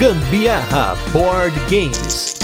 Gambiarra Board Games.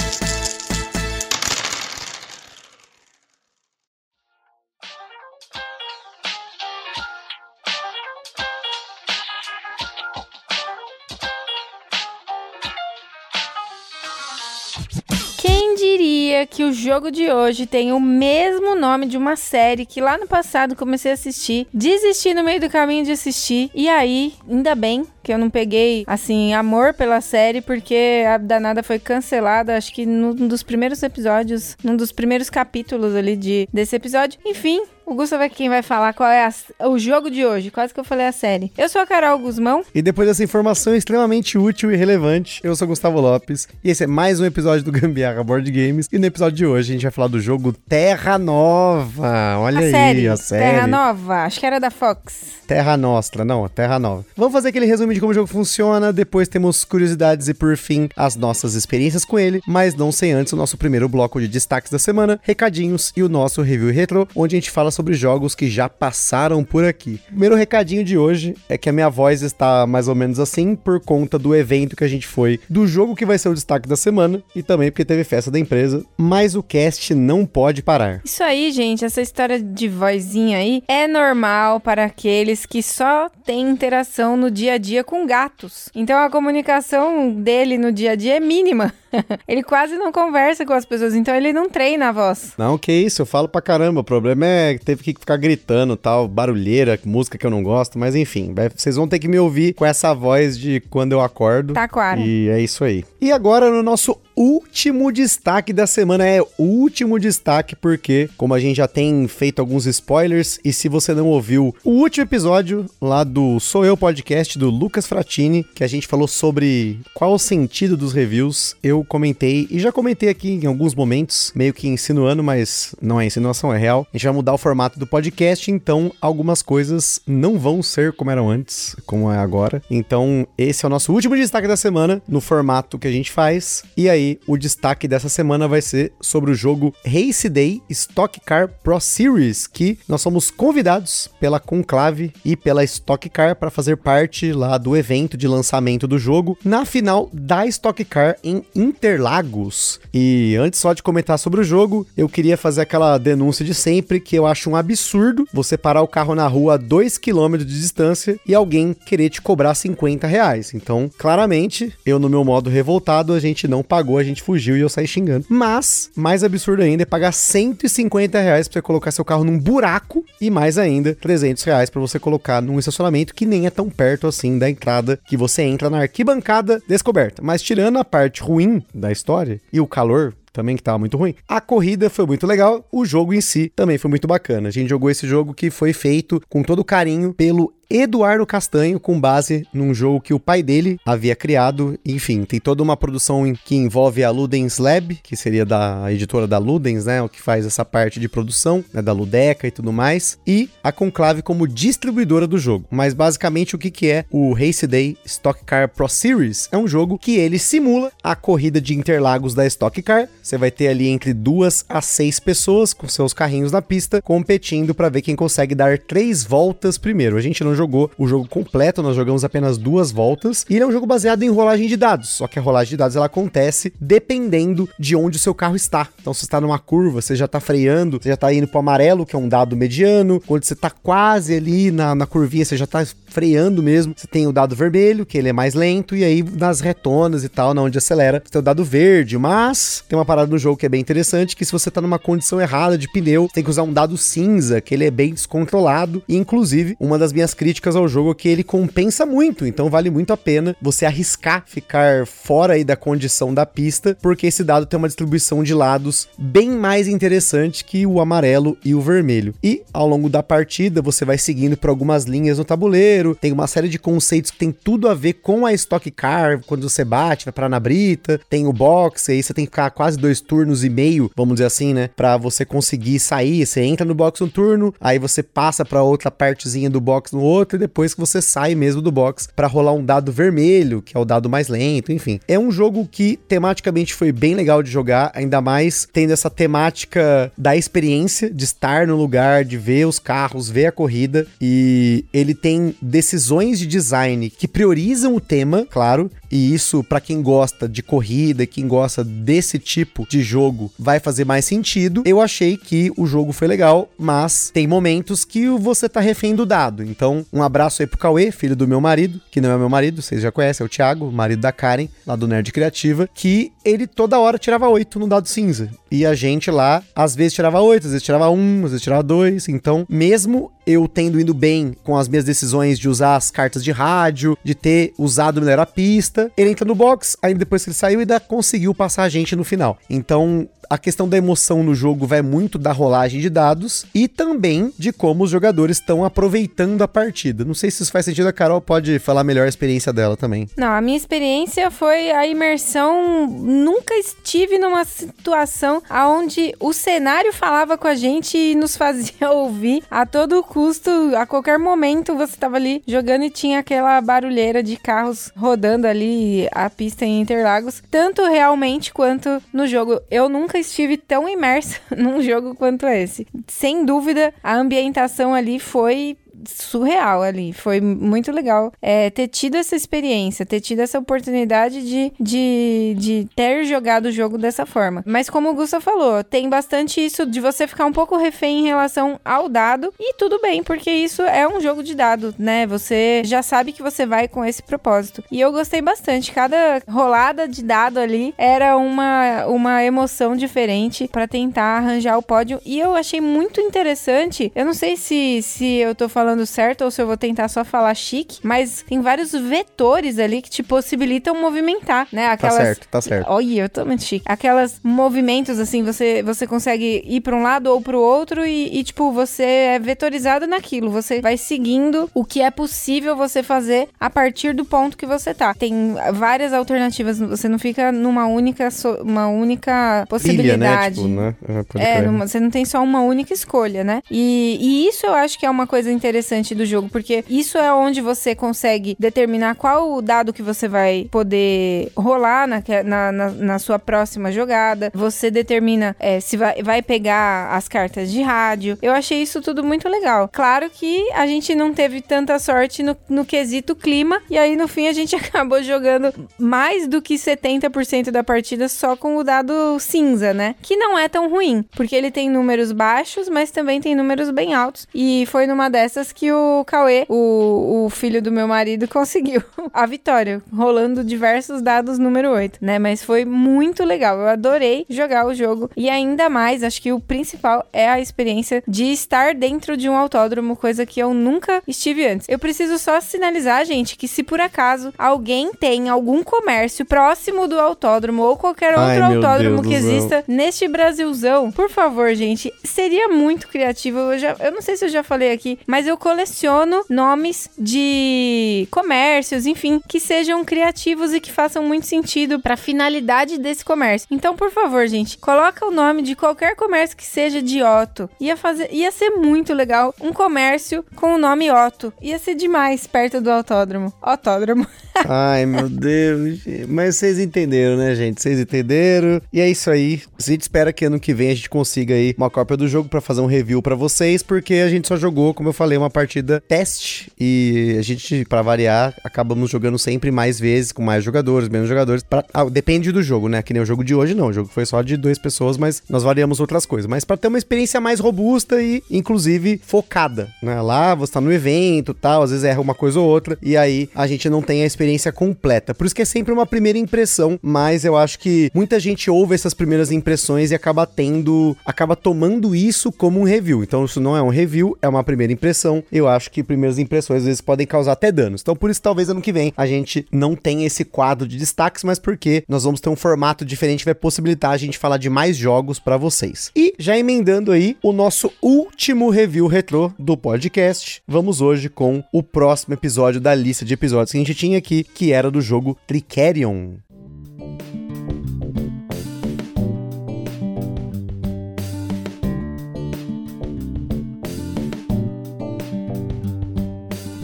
Quem diria que o jogo de hoje tem o mesmo nome de uma série que lá no passado comecei a assistir, desisti no meio do caminho de assistir, e aí, ainda bem que eu não peguei, assim, amor pela série, porque a danada foi cancelada, acho que num dos primeiros episódios, num dos primeiros capítulos ali de, desse episódio. Enfim, o Gustavo é quem vai falar qual é a- o jogo de hoje. Quase que eu falei a série. Eu sou a Carol Guzmão. E depois dessa informação extremamente útil e relevante, eu sou Gustavo Lopes e esse é mais um episódio do Gambiarra Board Games. E no episódio de hoje a gente vai falar do jogo Terra Nova. Olha a aí, série. a série. Terra Nova. Acho que era da Fox. Terra Nostra, não, Terra Nova. Vamos fazer aquele resumo de como o jogo funciona, depois temos curiosidades e, por fim, as nossas experiências com ele, mas não sem antes o nosso primeiro bloco de destaques da semana, recadinhos e o nosso review retro, onde a gente fala sobre jogos que já passaram por aqui. O primeiro recadinho de hoje é que a minha voz está mais ou menos assim por conta do evento que a gente foi, do jogo que vai ser o destaque da semana e também porque teve festa da empresa, mas o cast não pode parar. Isso aí, gente, essa história de vozinha aí é normal para aqueles que só têm interação no dia a dia com gatos. Então a comunicação dele no dia a dia é mínima. ele quase não conversa com as pessoas, então ele não treina a voz. Não, que isso, eu falo pra caramba. O problema é que teve que ficar gritando tal, barulheira, música que eu não gosto, mas enfim, vocês vão ter que me ouvir com essa voz de quando eu acordo. Taquara. E é isso aí. E agora no nosso último destaque da semana, é o último destaque porque, como a gente já tem feito alguns spoilers, e se você não ouviu o último episódio lá do Sou Eu Podcast do Lucas Fratini, que a gente falou sobre qual o sentido dos reviews, eu comentei e já comentei aqui em alguns momentos, meio que insinuando, mas não é insinuação, é real. A gente vai mudar o formato do podcast, então algumas coisas não vão ser como eram antes, como é agora. Então, esse é o nosso último destaque da semana no formato que a gente faz. E aí, o destaque dessa semana vai ser sobre o jogo Race Day Stock Car Pro Series, que nós somos convidados pela Conclave e pela Stock Car para fazer parte lá do evento de lançamento do jogo na final da Stock Car em Interlagos. E antes só de comentar sobre o jogo, eu queria fazer aquela denúncia de sempre que eu acho um absurdo você parar o carro na rua a 2 km de distância e alguém querer te cobrar 50 reais. Então, claramente, eu no meu modo revoltado, a gente não pagou, a gente fugiu e eu saí xingando. Mas, mais absurdo ainda é pagar 150 reais pra você colocar seu carro num buraco e mais ainda 300 reais pra você colocar num estacionamento que nem é tão perto assim da entrada que você entra na arquibancada descoberta. Mas tirando a parte ruim da história e o calor também que tava muito ruim. A corrida foi muito legal, o jogo em si também foi muito bacana. A gente jogou esse jogo que foi feito com todo carinho pelo Eduardo Castanho, com base num jogo que o pai dele havia criado. Enfim, tem toda uma produção que envolve a Ludens Lab, que seria da editora da Ludens, né? O que faz essa parte de produção, né? Da Ludeca e tudo mais. E a Conclave como distribuidora do jogo. Mas basicamente o que, que é o Race Day Stock Car Pro Series? É um jogo que ele simula a corrida de Interlagos da Stock Car. Você vai ter ali entre duas a seis pessoas com seus carrinhos na pista competindo para ver quem consegue dar três voltas primeiro. A gente não jogou o jogo completo, nós jogamos apenas duas voltas. E ele é um jogo baseado em rolagem de dados. Só que a rolagem de dados ela acontece dependendo de onde o seu carro está. Então, se está numa curva, você já está freando, você já está indo pro amarelo, que é um dado mediano. Quando você está quase ali na, na curvinha, você já está freando mesmo. Você tem o dado vermelho, que ele é mais lento, e aí nas retonas e tal, na onde acelera, você tem o dado verde. Mas tem uma parada no jogo que é bem interessante, que se você tá numa condição errada de pneu, tem que usar um dado cinza, que ele é bem descontrolado. E inclusive, uma das minhas críticas ao jogo que ele compensa muito, então vale muito a pena você arriscar ficar fora aí da condição da pista, porque esse dado tem uma distribuição de lados bem mais interessante que o amarelo e o vermelho. E ao longo da partida, você vai seguindo por algumas linhas no tabuleiro, tem uma série de conceitos que tem tudo a ver com a Stock Car, quando você bate, vai parar na brita, tem o box, aí você tem que ficar quase dois turnos e meio, vamos dizer assim, né, Pra você conseguir sair, você entra no box um turno, aí você passa pra outra partezinha do box no outro e depois que você sai mesmo do box pra rolar um dado vermelho, que é o dado mais lento, enfim. É um jogo que tematicamente foi bem legal de jogar, ainda mais tendo essa temática da experiência de estar no lugar, de ver os carros, ver a corrida e ele tem decisões de design que priorizam o tema, claro, e isso para quem gosta de corrida e quem gosta desse tipo de jogo vai fazer mais sentido. Eu achei que o jogo foi legal, mas tem momentos que você tá refém do dado. Então, um abraço aí pro Cauê, filho do meu marido, que não é meu marido, vocês já conhecem, é o Thiago, marido da Karen, lá do Nerd Criativa, que ele toda hora tirava 8 no dado cinza. E a gente lá, às vezes tirava 8, às vezes tirava 1, às vezes tirava 2. Então, mesmo eu tendo ido bem com as minhas decisões de usar as cartas de rádio, de ter usado melhor a pista, ele entra no box, aí depois que ele saiu, ainda conseguiu passar a gente no final. Então, a questão da emoção no jogo vai muito da rolagem de dados e também de como os jogadores estão aproveitando a partida. Não sei se isso faz sentido, a Carol pode falar melhor a experiência dela também. Não, a minha experiência foi a imersão. Nunca estive numa situação onde o cenário falava com a gente e nos fazia ouvir a todo custo, a qualquer momento você estava ali jogando e tinha aquela barulheira de carros rodando ali a pista em Interlagos, tanto realmente quanto no jogo. Eu nunca estive tão imersa num jogo quanto esse. Sem dúvida, a ambientação ali foi surreal ali. Foi muito legal é, ter tido essa experiência, ter tido essa oportunidade de, de, de ter jogado o jogo dessa forma. Mas como o Gusta falou, tem bastante isso de você ficar um pouco refém em relação ao dado. E tudo bem, porque isso é um jogo de dado, né? Você já sabe que você vai com esse propósito. E eu gostei bastante. Cada rolada de dado ali era uma, uma emoção diferente para tentar arranjar o pódio. E eu achei muito interessante. Eu não sei se, se eu tô falando falando certo ou se eu vou tentar só falar chique, mas tem vários vetores ali que te possibilitam movimentar, né? Tá Aquelas... Tá certo, tá certo. Olha, eu tô muito chique. Aquelas movimentos, assim, você, você consegue ir para um lado ou para o outro e, e, tipo, você é vetorizado naquilo. Você vai seguindo o que é possível você fazer a partir do ponto que você tá. Tem várias alternativas, você não fica numa única, uma única possibilidade. Pilha, né? Tipo, né? É, numa, você não tem só uma única escolha, né? E, e isso eu acho que é uma coisa interessante interessante do jogo, porque isso é onde você consegue determinar qual o dado que você vai poder rolar na, na, na, na sua próxima jogada. Você determina é, se vai, vai pegar as cartas de rádio. Eu achei isso tudo muito legal. Claro que a gente não teve tanta sorte no, no quesito clima, e aí no fim a gente acabou jogando mais do que 70% da partida só com o dado cinza, né? Que não é tão ruim, porque ele tem números baixos, mas também tem números bem altos. E foi numa dessas que o Cauê, o, o filho do meu marido, conseguiu a vitória, rolando diversos dados número 8, né? Mas foi muito legal. Eu adorei jogar o jogo e ainda mais, acho que o principal é a experiência de estar dentro de um autódromo, coisa que eu nunca estive antes. Eu preciso só sinalizar, gente, que se por acaso alguém tem algum comércio próximo do autódromo ou qualquer outro Ai, autódromo que exista neste Brasilzão, por favor, gente, seria muito criativo. Eu, já, eu não sei se eu já falei aqui, mas eu eu coleciono nomes de comércios, enfim, que sejam criativos e que façam muito sentido para a finalidade desse comércio. Então, por favor, gente, coloca o nome de qualquer comércio que seja de Otto. Ia fazer, ia ser muito legal um comércio com o nome Otto. Ia ser demais perto do autódromo. Autódromo. Ai, meu Deus. Mas vocês entenderam, né, gente? Vocês entenderam. E é isso aí. A gente espera que ano que vem a gente consiga aí uma cópia do jogo para fazer um review para vocês, porque a gente só jogou, como eu falei, uma partida teste e a gente, para variar, acabamos jogando sempre mais vezes com mais jogadores, menos jogadores. Pra... Ah, depende do jogo, né? Que nem o jogo de hoje, não. O jogo foi só de duas pessoas, mas nós variamos outras coisas. Mas para ter uma experiência mais robusta e, inclusive, focada, né? Lá você tá no evento tal, às vezes erra uma coisa ou outra, e aí a gente não tem a experiência completa. Por isso que é sempre uma primeira impressão, mas eu acho que muita gente ouve essas primeiras impressões e acaba tendo, acaba tomando isso como um review. Então isso não é um review, é uma primeira impressão. Eu acho que primeiras impressões às vezes podem causar até danos. Então por isso talvez ano que vem a gente não tenha esse quadro de destaques, mas porque nós vamos ter um formato diferente que vai possibilitar a gente falar de mais jogos para vocês. E já emendando aí o nosso último review retrô do podcast, vamos hoje com o próximo episódio da lista de episódios que a gente tinha aqui, que era do jogo Tricerion.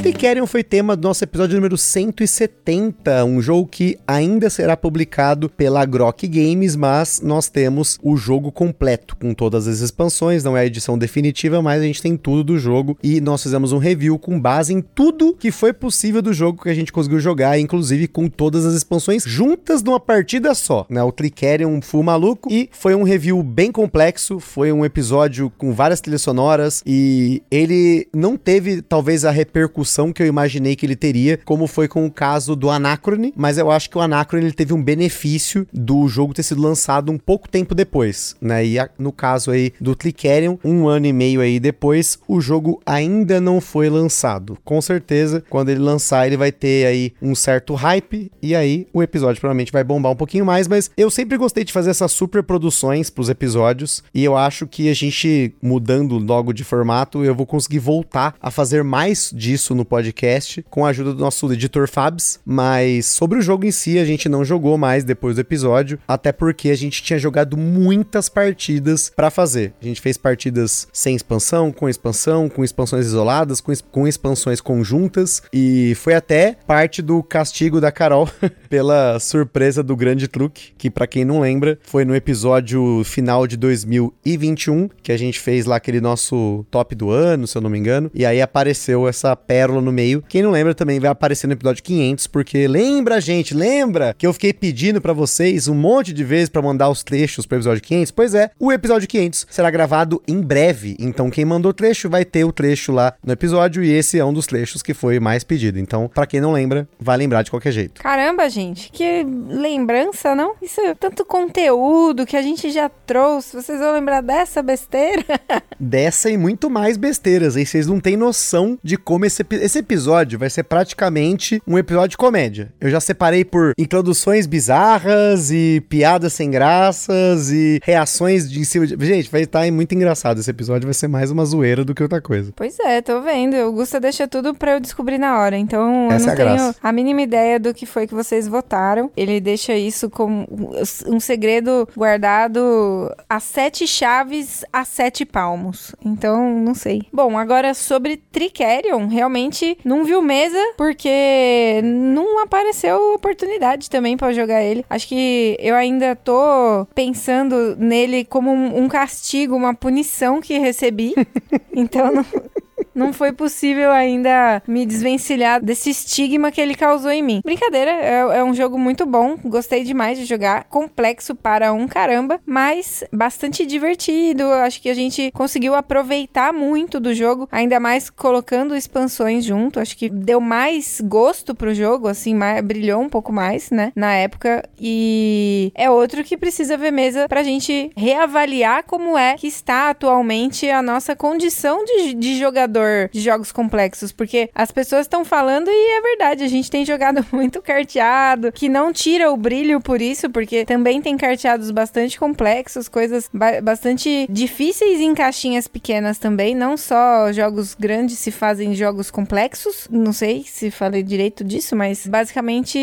Trickerion foi tema do nosso episódio número 170, um jogo que ainda será publicado pela Grok Games, mas nós temos o jogo completo, com todas as expansões, não é a edição definitiva, mas a gente tem tudo do jogo e nós fizemos um review com base em tudo que foi possível do jogo que a gente conseguiu jogar, inclusive com todas as expansões juntas numa partida só, né? O Trickerion Full Maluco e foi um review bem complexo, foi um episódio com várias trilhas sonoras e ele não teve talvez a repercussão que eu imaginei que ele teria, como foi com o caso do Anacrone, mas eu acho que o Anacrone ele teve um benefício do jogo ter sido lançado um pouco tempo depois, né? E a, no caso aí do Clickerion, um ano e meio aí depois, o jogo ainda não foi lançado. Com certeza, quando ele lançar, ele vai ter aí um certo hype e aí o episódio provavelmente vai bombar um pouquinho mais, mas eu sempre gostei de fazer essas super produções pros episódios e eu acho que a gente mudando logo de formato, eu vou conseguir voltar a fazer mais disso no no podcast com a ajuda do nosso editor Fabs, mas sobre o jogo em si a gente não jogou mais depois do episódio, até porque a gente tinha jogado muitas partidas para fazer. A gente fez partidas sem expansão, com expansão, com expansões isoladas, com, com expansões conjuntas e foi até parte do castigo da Carol pela surpresa do grande truque, que para quem não lembra, foi no episódio final de 2021 que a gente fez lá aquele nosso top do ano, se eu não me engano, e aí apareceu essa pérola no meio. Quem não lembra também vai aparecer no episódio 500, porque lembra, gente, lembra que eu fiquei pedindo para vocês um monte de vezes para mandar os trechos pro episódio 500? Pois é, o episódio 500 será gravado em breve, então quem mandou trecho vai ter o trecho lá no episódio e esse é um dos trechos que foi mais pedido. Então, para quem não lembra, vai lembrar de qualquer jeito. Caramba, gente, que lembrança, não? Isso é tanto conteúdo que a gente já trouxe. Vocês vão lembrar dessa besteira? dessa e muito mais besteiras. Aí vocês não têm noção de como esse esse episódio vai ser praticamente um episódio de comédia. Eu já separei por introduções bizarras e piadas sem graças e reações de em cima de... Gente, vai estar muito engraçado. Esse episódio vai ser mais uma zoeira do que outra coisa. Pois é, tô vendo. O Gusta deixa tudo pra eu descobrir na hora. Então Essa eu não é a tenho graça. a mínima ideia do que foi que vocês votaram. Ele deixa isso como um segredo guardado a sete chaves a sete palmos. Então, não sei. Bom, agora sobre Tricerion, realmente não viu mesa porque não apareceu oportunidade também para jogar ele. Acho que eu ainda tô pensando nele como um, um castigo, uma punição que recebi. então não, não foi possível ainda me desvencilhar desse estigma que ele causou em mim. Brincadeira, é, é, um jogo muito bom, gostei demais de jogar, complexo para um caramba, mas bastante divertido. Acho que a gente conseguiu aproveitar muito do jogo, ainda mais colocando expansões junto. Acho que deu mais gosto pro jogo, assim, mais, brilhou um pouco mais, né, na época. E é outro que precisa ver mesa pra gente reavaliar como é que está atualmente a nossa condição de, de jogador de jogos complexos, porque as pessoas estão falando e é verdade, a gente tem jogado muito carteado, que não tira o brilho por isso, porque também tem carteados bastante complexos, coisas ba bastante difíceis em caixinhas pequenas também, não só jogos grandes se fazem jogos complexos, não sei se falei direito disso, mas basicamente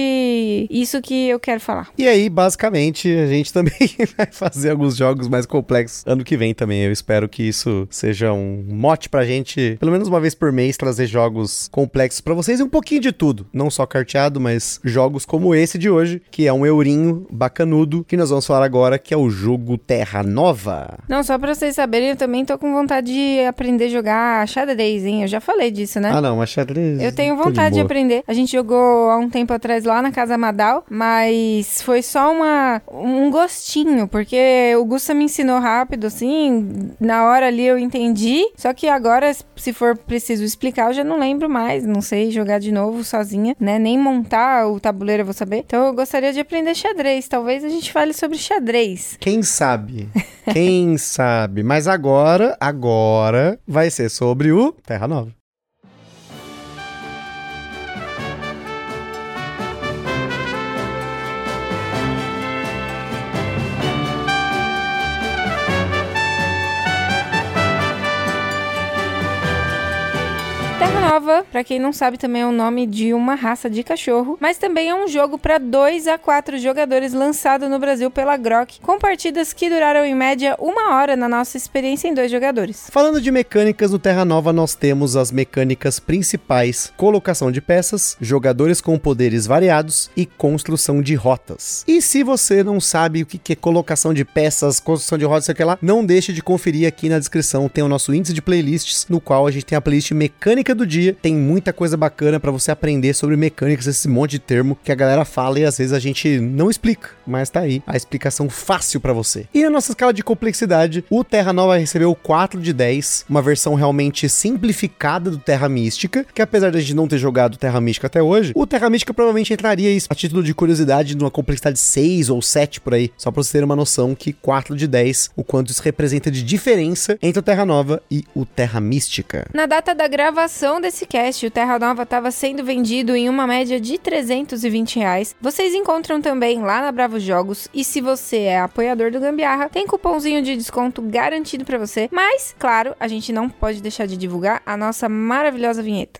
isso que eu quero falar. E aí, basicamente, a gente também vai fazer alguns jogos mais complexos ano que vem também. Eu espero que isso seja um mote pra gente, pelo pelo menos uma vez por mês, trazer jogos complexos para vocês e um pouquinho de tudo. Não só carteado, mas jogos como esse de hoje, que é um eurinho bacanudo, que nós vamos falar agora, que é o jogo Terra Nova. Não, só pra vocês saberem, eu também tô com vontade de aprender a jogar xadrez, hein? Eu já falei disso, né? Ah, não, mas xadrez. Eu tenho vontade de, de, aprender. A gente jogou há um tempo atrás lá na Casa Madal, mas foi só uma, um gostinho, porque o Gusta me ensinou rápido, assim, na hora ali eu entendi, só que agora, se for preciso explicar, eu já não lembro mais. Não sei jogar de novo sozinha, né? Nem montar o tabuleiro eu vou saber. Então eu gostaria de aprender xadrez. Talvez a gente fale sobre xadrez. Quem sabe? Quem sabe? Mas agora, agora vai ser sobre o Terra Nova. Nova, para quem não sabe, também é o nome de uma raça de cachorro, mas também é um jogo para 2 a 4 jogadores lançado no Brasil pela Grok, com partidas que duraram em média uma hora na nossa experiência em dois jogadores. Falando de mecânicas no Terra Nova, nós temos as mecânicas principais: colocação de peças, jogadores com poderes variados e construção de rotas. E se você não sabe o que é colocação de peças, construção de rotas, sei lá, não deixe de conferir aqui na descrição, tem o nosso índice de playlists, no qual a gente tem a playlist mecânica do dia, tem muita coisa bacana para você aprender sobre mecânicas, esse monte de termo que a galera fala e às vezes a gente não explica, mas tá aí a explicação fácil para você. E na nossa escala de complexidade, o Terra Nova recebeu 4 de 10, uma versão realmente simplificada do Terra Mística, que apesar de a gente não ter jogado Terra Mística até hoje, o Terra Mística provavelmente entraria a título de curiosidade numa complexidade 6 ou 7 por aí, só pra você ter uma noção que 4 de 10, o quanto isso representa de diferença entre o Terra Nova e o Terra Mística. Na data da gravação desse cast, o Terra Nova estava sendo vendido em uma média de 320 reais. Vocês encontram também lá na Bravo Jogos e se você é apoiador do Gambiarra, tem cupomzinho de desconto garantido para você. Mas, claro, a gente não pode deixar de divulgar a nossa maravilhosa vinheta.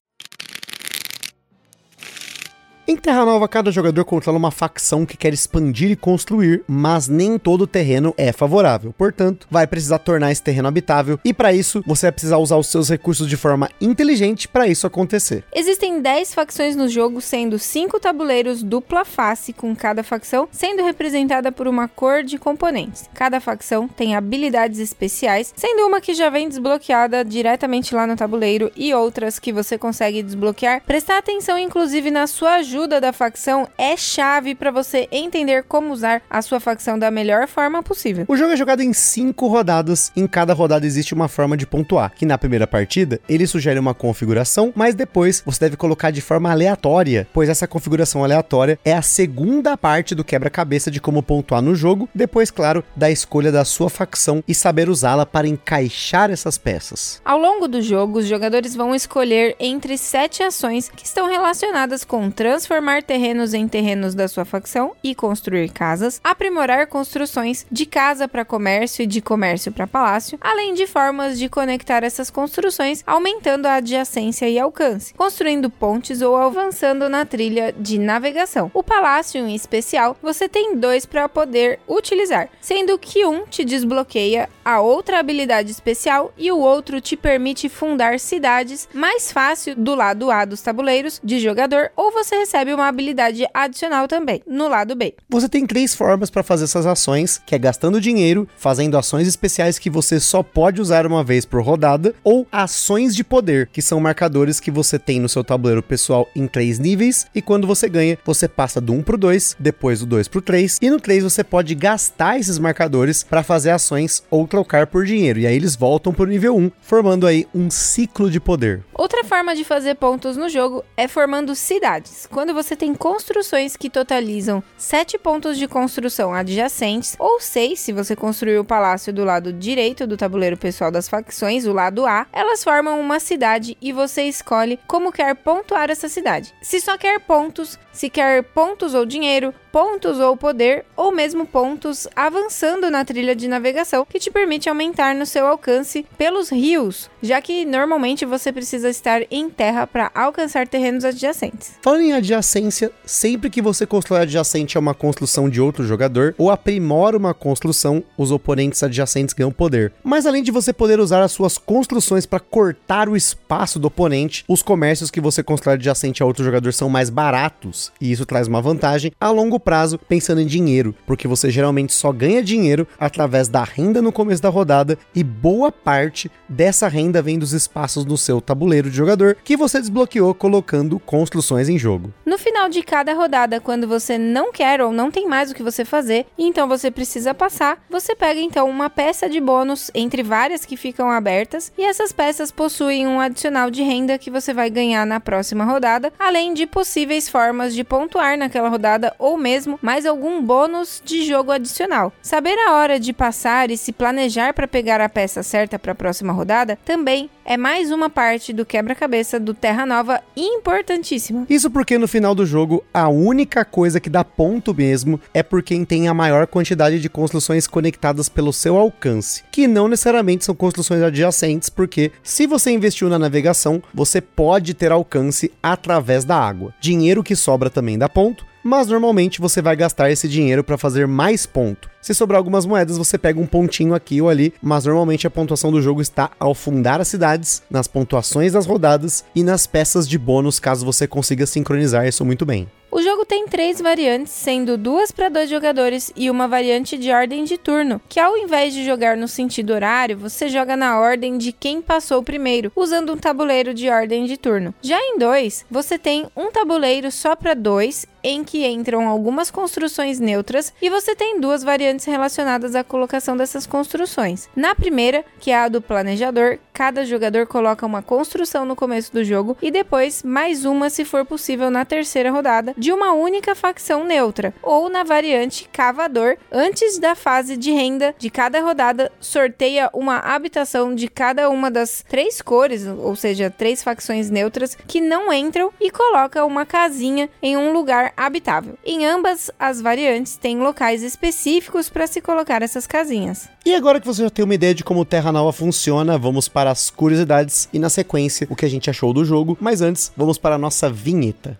Em Terra Nova, cada jogador controla uma facção que quer expandir e construir, mas nem todo terreno é favorável. Portanto, vai precisar tornar esse terreno habitável e para isso você vai precisar usar os seus recursos de forma inteligente para isso acontecer. Existem 10 facções no jogo, sendo 5 tabuleiros dupla face com cada facção, sendo representada por uma cor de componentes. Cada facção tem habilidades especiais, sendo uma que já vem desbloqueada diretamente lá no tabuleiro e outras que você consegue desbloquear. Prestar atenção inclusive na sua ajuda ajuda da facção é chave para você entender como usar a sua facção da melhor forma possível. O jogo é jogado em cinco rodadas. Em cada rodada existe uma forma de pontuar, que na primeira partida ele sugere uma configuração, mas depois você deve colocar de forma aleatória, pois essa configuração aleatória é a segunda parte do quebra-cabeça de como pontuar no jogo, depois, claro, da escolha da sua facção e saber usá-la para encaixar essas peças. Ao longo do jogo, os jogadores vão escolher entre sete ações que estão relacionadas com trans transformar terrenos em terrenos da sua facção e construir casas, aprimorar construções de casa para comércio e de comércio para palácio, além de formas de conectar essas construções, aumentando a adjacência e alcance, construindo pontes ou avançando na trilha de navegação. O palácio, em especial, você tem dois para poder utilizar, sendo que um te desbloqueia a outra habilidade especial e o outro te permite fundar cidades mais fácil do lado A dos tabuleiros de jogador ou você recebe uma habilidade adicional também, no lado B. Você tem três formas para fazer essas ações, que é gastando dinheiro, fazendo ações especiais que você só pode usar uma vez por rodada, ou ações de poder, que são marcadores que você tem no seu tabuleiro pessoal em três níveis, e quando você ganha, você passa do 1 pro 2, depois do 2 pro 3, e no 3 você pode gastar esses marcadores para fazer ações ou trocar por dinheiro, e aí eles voltam pro nível 1, formando aí um ciclo de poder. Outra forma de fazer pontos no jogo é formando cidades quando você tem construções que totalizam 7 pontos de construção adjacentes, ou 6 se você construir o palácio do lado direito do tabuleiro pessoal das facções, o lado A, elas formam uma cidade e você escolhe como quer pontuar essa cidade. Se só quer pontos, se quer pontos ou dinheiro, pontos ou poder, ou mesmo pontos avançando na trilha de navegação, que te permite aumentar no seu alcance pelos rios, já que normalmente você precisa estar em terra para alcançar terrenos adjacentes. Falando em adjacência, sempre que você constrói adjacente a uma construção de outro jogador ou aprimora uma construção, os oponentes adjacentes ganham poder. Mas além de você poder usar as suas construções para cortar o espaço do oponente, os comércios que você constrói adjacente a outro jogador são mais baratos, e isso traz uma vantagem a longo prazo pensando em dinheiro, porque você geralmente só ganha dinheiro através da renda no começo da rodada e boa parte dessa renda vem dos espaços no seu tabuleiro de jogador que você desbloqueou colocando construções em jogo. No final de cada rodada, quando você não quer ou não tem mais o que você fazer, então você precisa passar, você pega então uma peça de bônus entre várias que ficam abertas e essas peças possuem um adicional de renda que você vai ganhar na próxima rodada, além de possíveis formas de pontuar naquela rodada ou mesmo mais algum bônus de jogo adicional. Saber a hora de passar e se planejar para pegar a peça certa para a próxima rodada também é mais uma parte do quebra-cabeça do Terra Nova importantíssima. Isso porque no final do jogo, a única coisa que dá ponto mesmo é por quem tem a maior quantidade de construções conectadas pelo seu alcance, que não necessariamente são construções adjacentes, porque se você investiu na navegação, você pode ter alcance através da água. Dinheiro que sobra também dá ponto, mas normalmente você vai gastar esse dinheiro para fazer mais ponto. Se sobrar algumas moedas, você pega um pontinho aqui ou ali, mas normalmente a pontuação do jogo está ao fundar as cidades, nas pontuações das rodadas e nas peças de bônus, caso você consiga sincronizar isso muito bem. O jogo tem três variantes, sendo duas para dois jogadores e uma variante de ordem de turno, que ao invés de jogar no sentido horário, você joga na ordem de quem passou primeiro, usando um tabuleiro de ordem de turno. Já em dois, você tem um tabuleiro só para dois, em que entram algumas construções neutras, e você tem duas variantes relacionadas à colocação dessas construções. Na primeira, que é a do planejador, cada jogador coloca uma construção no começo do jogo e depois mais uma, se for possível, na terceira rodada de uma única facção neutra, ou na variante cavador, antes da fase de renda de cada rodada, sorteia uma habitação de cada uma das três cores, ou seja, três facções neutras que não entram e coloca uma casinha em um lugar habitável. Em ambas as variantes tem locais específicos para se colocar essas casinhas. E agora que você já tem uma ideia de como Terra Nova funciona, vamos para as curiosidades e na sequência o que a gente achou do jogo, mas antes vamos para a nossa vinheta.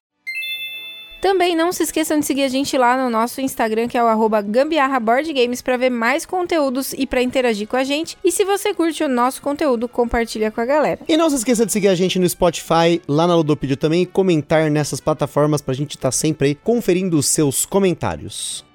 Também não se esqueçam de seguir a gente lá no nosso Instagram, que é o arroba Gambiarra Board Games, para ver mais conteúdos e para interagir com a gente. E se você curte o nosso conteúdo, compartilha com a galera. E não se esqueça de seguir a gente no Spotify, lá na Ludopedia também, e comentar nessas plataformas pra gente estar tá sempre aí conferindo os seus comentários.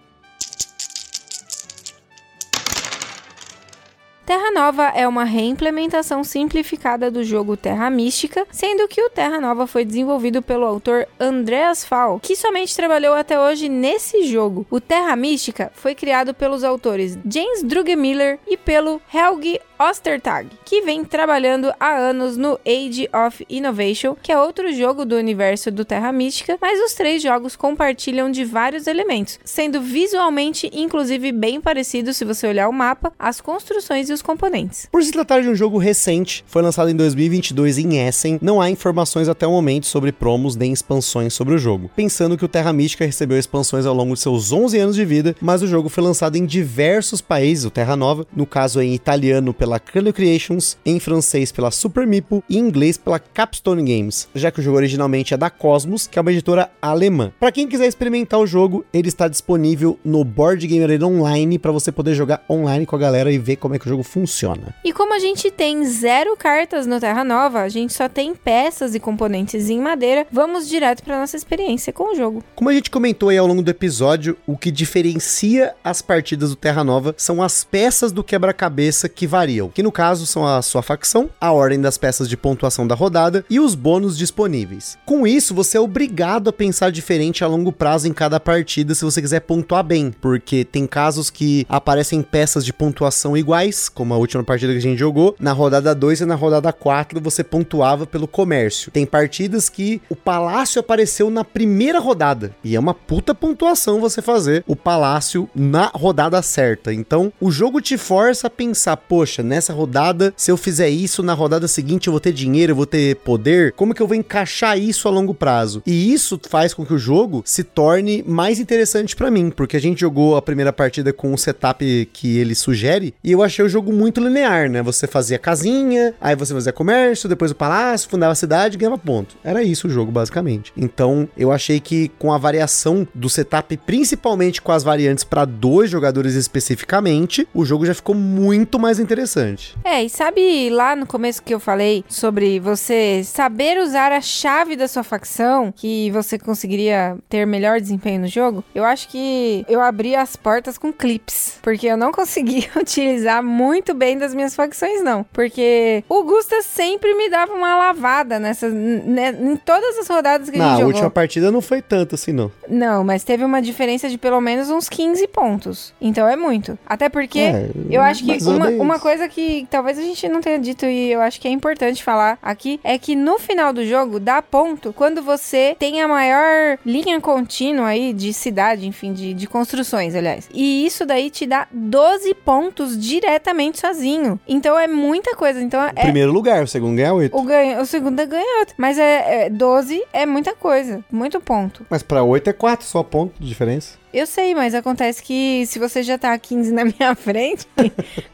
Terra Nova é uma reimplementação simplificada do jogo Terra Mística, sendo que o Terra Nova foi desenvolvido pelo autor Andreas Fall, que somente trabalhou até hoje nesse jogo. O Terra Mística foi criado pelos autores James Drugemiller e pelo Helge Ostertag, que vem trabalhando há anos no Age of Innovation, que é outro jogo do universo do Terra Mística, mas os três jogos compartilham de vários elementos, sendo visualmente inclusive bem parecidos se você olhar o mapa, as construções e os componentes. Por se tratar de um jogo recente, foi lançado em 2022 em Essen, não há informações até o momento sobre promos nem expansões sobre o jogo. Pensando que o Terra Mística recebeu expansões ao longo de seus 11 anos de vida, mas o jogo foi lançado em diversos países, o Terra Nova, no caso em italiano pela Cranio Creations, em francês pela Super Meeple e em inglês pela Capstone Games, já que o jogo originalmente é da Cosmos, que é uma editora alemã. Para quem quiser experimentar o jogo, ele está disponível no Board Game Arena Online para você poder jogar online com a galera e ver como é que o jogo funciona. E como a gente tem zero cartas no Terra Nova, a gente só tem peças e componentes em madeira, vamos direto para nossa experiência com o jogo. Como a gente comentou aí ao longo do episódio, o que diferencia as partidas do Terra Nova são as peças do quebra-cabeça que variam, que no caso são a sua facção, a ordem das peças de pontuação da rodada e os bônus disponíveis. Com isso, você é obrigado a pensar diferente a longo prazo em cada partida se você quiser pontuar bem, porque tem casos que aparecem peças de pontuação iguais como a última partida que a gente jogou. Na rodada 2 e na rodada 4 você pontuava pelo comércio. Tem partidas que o palácio apareceu na primeira rodada. E é uma puta pontuação você fazer o palácio na rodada certa. Então, o jogo te força a pensar, poxa, nessa rodada, se eu fizer isso, na rodada seguinte eu vou ter dinheiro, eu vou ter poder. Como que eu vou encaixar isso a longo prazo? E isso faz com que o jogo se torne mais interessante para mim, porque a gente jogou a primeira partida com o setup que ele sugere e eu achei o jogo muito linear, né? Você fazia casinha, aí você fazia comércio, depois o palácio, fundava a cidade, ganhava ponto. Era isso o jogo basicamente. Então, eu achei que com a variação do setup, principalmente com as variantes para dois jogadores especificamente, o jogo já ficou muito mais interessante. É, e sabe lá no começo que eu falei sobre você saber usar a chave da sua facção, que você conseguiria ter melhor desempenho no jogo? Eu acho que eu abri as portas com clips, porque eu não conseguia utilizar muito bem das minhas facções, não. Porque o Gusta sempre me dava uma lavada nessas, né, em todas as rodadas que a Na gente jogou. última partida não foi tanto assim, não. Não, mas teve uma diferença de pelo menos uns 15 pontos. Então é muito. Até porque É, eu acho que uma, uma coisa que talvez a gente não tenha dito e eu acho que é importante falar aqui é que no final do jogo dá ponto quando você tem a maior linha contínua aí de cidade, enfim, de, de construções, aliás. E isso daí te dá 12 pontos diretamente sozinho. Então é muita coisa. Então é. Primeiro lugar, o segundo ganha 8. O, ganha, o segundo é ganha outro. Mas é, é 12 é muita coisa. Muito ponto. Mas pra 8 é 4 só ponto de diferença. Eu sei, mas acontece que se você já tá a 15 na minha frente,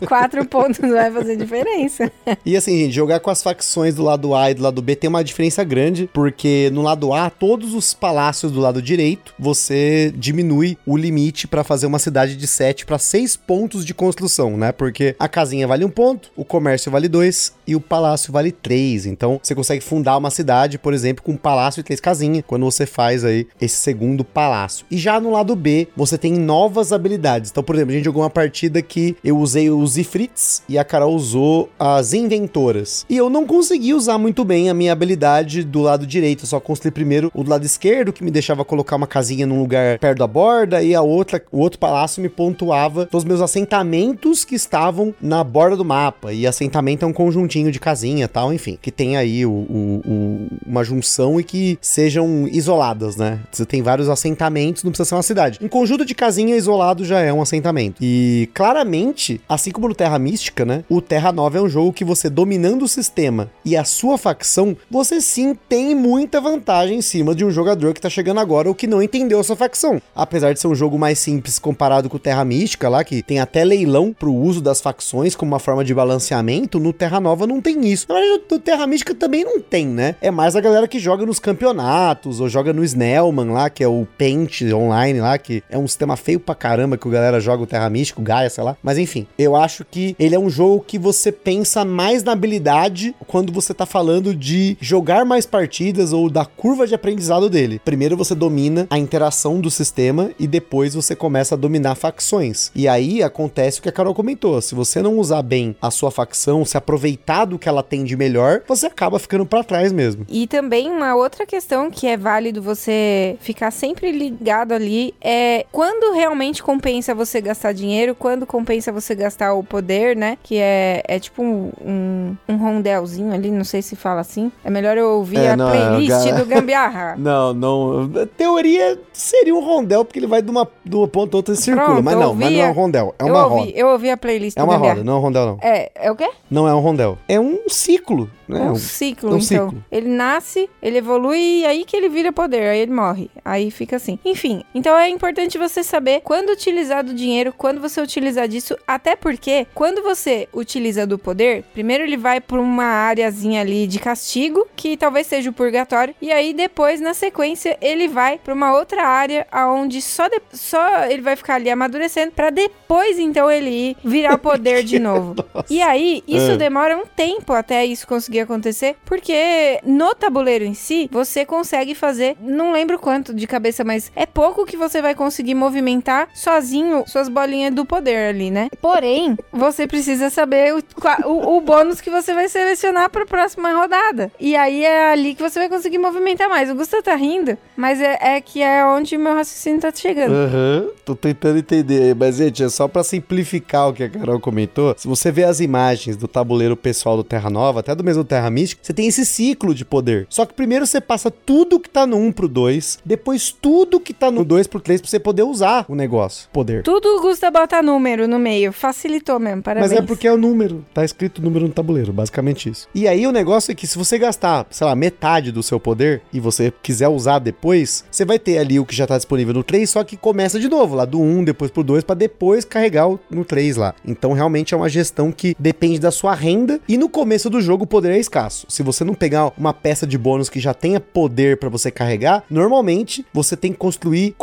4 pontos vai fazer diferença. E assim, gente, jogar com as facções do lado A e do lado B tem uma diferença grande, porque no lado A, todos os palácios do lado direito, você diminui o limite pra fazer uma cidade de 7 para 6 pontos de construção, né? Porque a casinha vale um ponto, o comércio vale 2 e o palácio vale 3. Então, você consegue fundar uma cidade, por exemplo, com um palácio e três casinhas, quando você faz aí esse segundo palácio. E já no lado B, você tem novas habilidades. Então, por exemplo, a gente jogou uma partida que eu usei os Ifrits e a Carol usou as Inventoras. E eu não consegui usar muito bem a minha habilidade do lado direito. Eu só construí primeiro o do lado esquerdo, que me deixava colocar uma casinha num lugar perto da borda, e a outra, o outro palácio me pontuava todos os meus assentamentos que estavam na borda do mapa. E assentamento é um conjuntinho de casinha tal, enfim, que tem aí o, o- o- uma junção e que sejam isoladas, né? Você tem vários assentamentos, não precisa ser uma cidade. Um conjunto de casinha isolado já é um assentamento. E claramente, assim como no Terra Mística, né? O Terra Nova é um jogo que você dominando o sistema e a sua facção, você sim tem muita vantagem em cima de um jogador que tá chegando agora ou que não entendeu a sua facção. Apesar de ser um jogo mais simples comparado com o Terra Mística lá, que tem até leilão pro uso das facções como uma forma de balanceamento, no Terra Nova não tem isso. Na verdade, no Terra Mística também não tem, né? É mais a galera que joga nos campeonatos ou joga no Snellman lá, que é o Paint online lá, que é um sistema feio pra caramba que a galera joga o Terra Mística, o Gaia, sei lá. Mas enfim, eu acho que ele é um jogo que você pensa mais na habilidade quando você tá falando de jogar mais partidas ou da curva de aprendizado dele. Primeiro você domina a interação do sistema e depois você começa a dominar facções. E aí acontece o que a Carol comentou: se você não usar bem a sua facção, se aproveitar do que ela tem de melhor, você acaba ficando pra trás mesmo. E também uma outra questão que é válido você ficar sempre ligado ali é quando realmente compensa você gastar dinheiro, quando compensa você gastar o poder, né? Que é, é tipo um, um, um rondelzinho ali, não sei se fala assim. É melhor eu ouvir É, a não, é, playlist ga- do Gambiarra. Não, não. A teoria seria um rondel, porque ele vai de uma, de uma ponta a outra e circula. Pronto, Mas não, mas não é um rondel. É eu uma ouvi, roda. eu ouvi a playlist É do uma Gambiarra. roda, não é um rondel, não. É, é o quê? Não é um rondel. É um ciclo, né? um Um- ciclo, é um então. ciclo. Ele nasce, ele evolui e aí que ele vira poder, aí ele morre. Aí fica assim. Enfim, então é importante você saber quando utilizar do dinheiro, quando você utilizar disso, até porque quando você utiliza do poder, primeiro ele vai pra uma áreazinha ali de castigo, que talvez seja o purgatório, e aí depois, na sequência, ele vai pra uma outra área aonde só, de- só ele vai ficar ali amadurecendo pra depois então ele ir virar o poder de novo. E aí, isso Ah. demora um tempo até isso conseguir acontecer, porque no tabuleiro em si, você consegue fazer, não lembro quanto de cabeça, mas é pouco que você vai vai conseguir movimentar sozinho suas bolinhas do poder ali, né? Porém, você precisa saber o, o, o bônus que você vai selecionar para a próxima rodada. E aí é ali que você vai conseguir movimentar mais. O Gustavo tá rindo, mas é, é que é onde meu raciocínio tá chegando. Aham, uhum, tô tentando entender. Mas, gente, é só para simplificar o que a Carol comentou. Se você vê as imagens do tabuleiro pessoal do Terra Nova, até do mesmo Terra Mística, você tem esse ciclo de poder. Só que primeiro você passa tudo que tá no 1 pro 2, depois tudo que tá no 2 pro 3 pra você poder usar o negócio, poder. Tudo o Gusta bota número no meio, facilitou mesmo, parabéns. Mas é porque é o número, tá escrito o número no tabuleiro, basicamente isso. E aí o negócio é que se você gastar, sei lá, metade do seu poder e você quiser usar depois, você vai ter ali o que já tá disponível no 3, só que começa de novo, lá do 1, depois pro 2, para depois carregar o, no 3 lá. Então realmente é uma gestão que depende da sua renda e no começo do jogo o poder é escasso. Se você não pegar uma peça de bônus que já tenha poder para você carregar, normalmente você tem que construir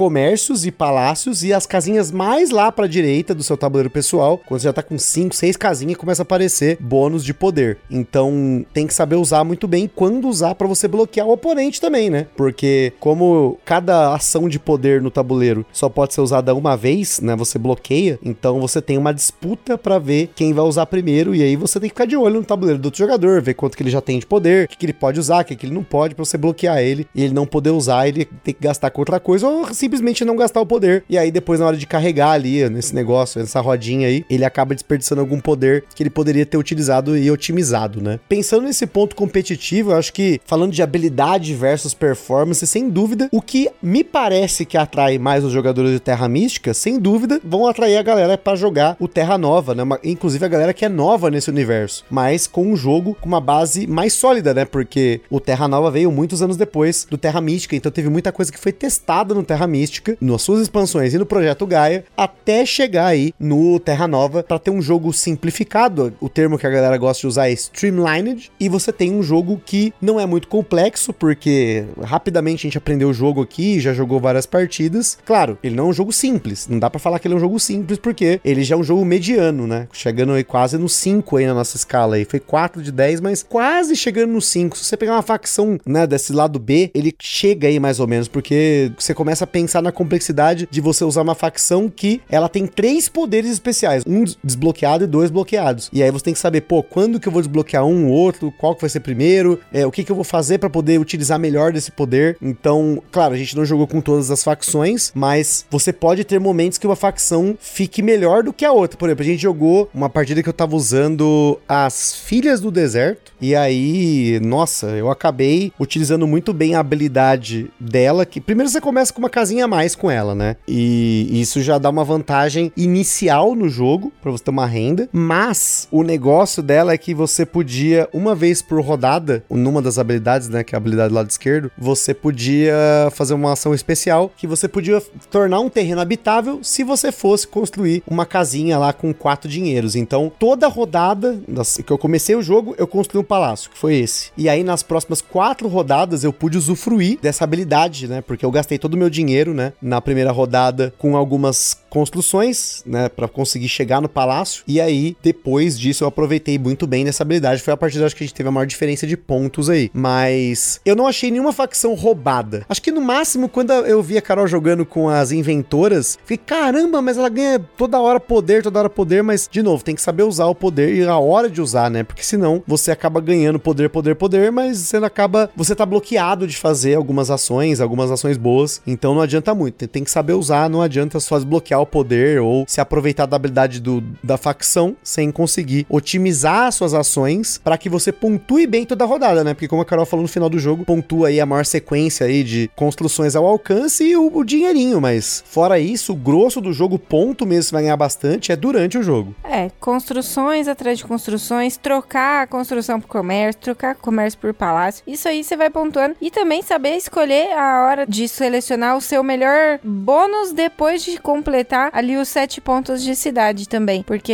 e palácios e as casinhas mais lá para direita do seu tabuleiro pessoal, quando você já tá com 5, 6 casinhas, começa a aparecer bônus de poder. Então, tem que saber usar muito bem quando usar para você bloquear o oponente também, né? Porque como cada ação de poder no tabuleiro só pode ser usada uma vez, né? Você bloqueia, então você tem uma disputa para ver quem vai usar primeiro e aí você tem que ficar de olho no tabuleiro do outro jogador, ver quanto que ele já tem de poder, o que, que ele pode usar, o que, que ele não pode, para você bloquear ele e ele não poder usar, ele tem que gastar com outra coisa ou simplesmente não gastar o poder. E aí depois na hora de carregar ali nesse negócio, nessa rodinha aí, ele acaba desperdiçando algum poder que ele poderia ter utilizado e otimizado, né? Pensando nesse ponto competitivo, eu acho que falando de habilidade versus performance, sem dúvida, o que me parece que atrai mais os jogadores de Terra Mística, sem dúvida, vão atrair a galera para jogar o Terra Nova, né? inclusive a galera que é nova nesse universo, mas com um jogo com uma base mais sólida, né? Porque o Terra Nova veio muitos anos depois do Terra Mística, então teve muita coisa que foi testada no Terra Mística, nas suas expansões e no projeto Gaia, até chegar aí no Terra Nova para ter um jogo simplificado. O termo que a galera gosta de usar é streamlined, e você tem um jogo que não é muito complexo, porque rapidamente a gente aprendeu o jogo aqui, já jogou várias partidas. Claro, ele não é um jogo simples, não dá para falar que ele é um jogo simples, porque ele já é um jogo mediano, né? Chegando aí quase no 5 aí na nossa escala aí. Foi 4 de 10, mas quase chegando no 5. Se você pegar uma facção, né, desse lado B, ele chega aí mais ou menos, porque você começa a pensar na complexidade de você usar uma facção que ela tem três poderes especiais, um desbloqueado e dois bloqueados. E aí você tem que saber, pô, quando que eu vou desbloquear um ou outro, qual que vai ser primeiro, é, o que que eu vou fazer para poder utilizar melhor desse poder. Então, claro, a gente não jogou com todas as facções, mas você pode ter momentos que uma facção fique melhor do que a outra. Por exemplo, a gente jogou uma partida que eu tava usando as Filhas do Deserto, e aí, nossa, eu acabei utilizando muito bem a habilidade dela, que primeiro você começa com uma casinha a mais com ela, né? E isso já dá uma vantagem inicial no jogo, para você ter uma renda, mas o negócio dela é que você podia, uma vez por rodada, numa das habilidades, né, que é a habilidade do lado esquerdo, você podia fazer uma ação especial que você podia tornar um terreno habitável se você fosse construir uma casinha lá com quatro dinheiros. Então, toda rodada das, que eu comecei o jogo, eu construí um palácio, que foi esse. E aí, nas próximas quatro rodadas, eu pude usufruir dessa habilidade, né? Porque eu gastei todo o meu dinheiro, né? Na primeira rodada com algumas construções, né, para conseguir chegar no palácio. E aí, depois disso, eu aproveitei muito bem dessa habilidade. Foi a partir acho que a gente teve a maior diferença de pontos aí. Mas eu não achei nenhuma facção roubada. Acho que no máximo, quando eu vi a Carol jogando com as inventoras, fiquei, caramba, mas ela ganha toda hora poder, toda hora poder, mas de novo, tem que saber usar o poder e a hora de usar, né? Porque senão você acaba ganhando poder, poder, poder, mas você acaba, você tá bloqueado de fazer algumas ações, algumas ações boas. Então não adianta muito. Tem que saber usar, não adianta só desbloquear o poder ou se aproveitar da habilidade do, da facção sem conseguir otimizar suas ações para que você pontue bem toda a rodada, né? Porque como a Carol falou no final do jogo, pontua aí a maior sequência aí de construções ao alcance e o, o dinheirinho, mas fora isso, o grosso do jogo, ponto mesmo, você vai ganhar bastante, é durante o jogo. É, construções atrás de construções, trocar a construção por comércio, trocar comércio por palácio, isso aí você vai pontuando e também saber escolher a hora de selecionar o seu melhor bônus depois de completar ali os sete pontos de cidade também. Porque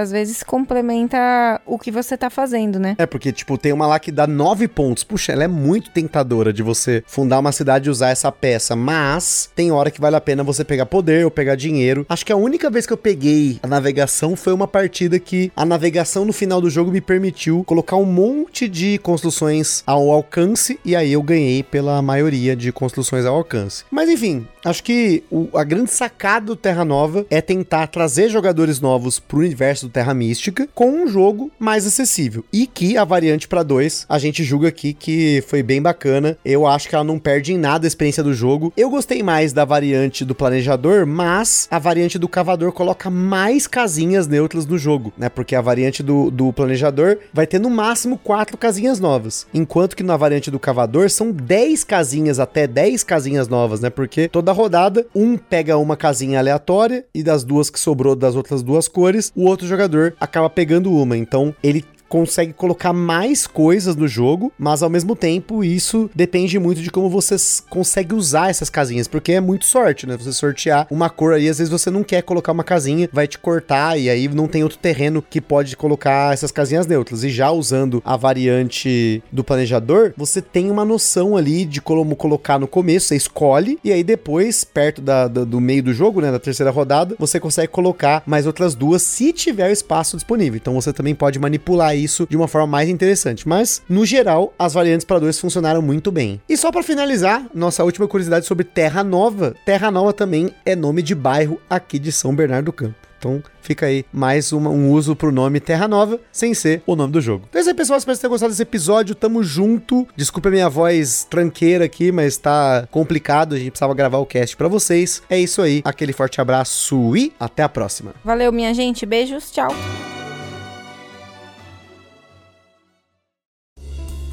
às vezes complementa o que você tá fazendo, né? É, porque, tipo, tem uma lá que dá nove pontos. Puxa, ela é muito tentadora de você fundar uma cidade e usar essa peça. Mas tem hora que vale a pena você pegar poder ou pegar dinheiro. Acho que a única vez que eu peguei a navegação foi uma partida que a navegação no final do jogo me permitiu colocar um monte de construções ao alcance. E aí eu ganhei pela maioria de construções ao alcance. Mas enfim, Acho que o, a grande sacada do Terra Nova é tentar trazer jogadores novos pro universo do Terra Mística com um jogo mais acessível. E que a variante para dois, a gente julga aqui que foi bem bacana. Eu acho que ela não perde em nada a experiência do jogo. Eu gostei mais da variante do planejador, mas a variante do cavador coloca mais casinhas neutras no jogo, né? Porque a variante do, do planejador vai ter no máximo quatro casinhas novas. Enquanto que na variante do cavador são 10 casinhas, até 10 casinhas novas, né? Porque toda rodada, um pega uma casinha aleatória e das duas que sobrou das outras duas cores, o outro jogador acaba pegando uma. Então ele consegue colocar mais coisas no jogo, mas ao mesmo tempo isso depende muito de como você consegue usar essas casinhas, porque é muito sorte, né? Você sortear uma cor aí, às vezes você não quer colocar uma casinha, vai te cortar e aí não tem outro terreno que pode colocar essas casinhas neutras. E já usando a variante do planejador, você tem uma noção ali de como colocar no começo, você escolhe e aí depois, perto da, da, do meio do jogo, né, da terceira rodada, você consegue colocar mais outras duas se tiver o espaço disponível. Então você também pode manipular isso de uma forma mais interessante. Mas, no geral, as variantes para dois funcionaram muito bem. E só para finalizar, nossa última curiosidade sobre Terra Nova. Terra Nova também é nome de bairro aqui de São Bernardo do Campo. Então fica aí mais uma, um uso pro nome Terra Nova, sem ser o nome do jogo. Então é isso aí, pessoal. Espero que tenham gostado desse episódio. Tamo junto. Desculpa a minha voz tranqueira aqui, mas tá complicado. A gente precisava gravar o cast para vocês. É isso aí. Aquele forte abraço e até a próxima. Valeu, minha gente. Beijos. Tchau.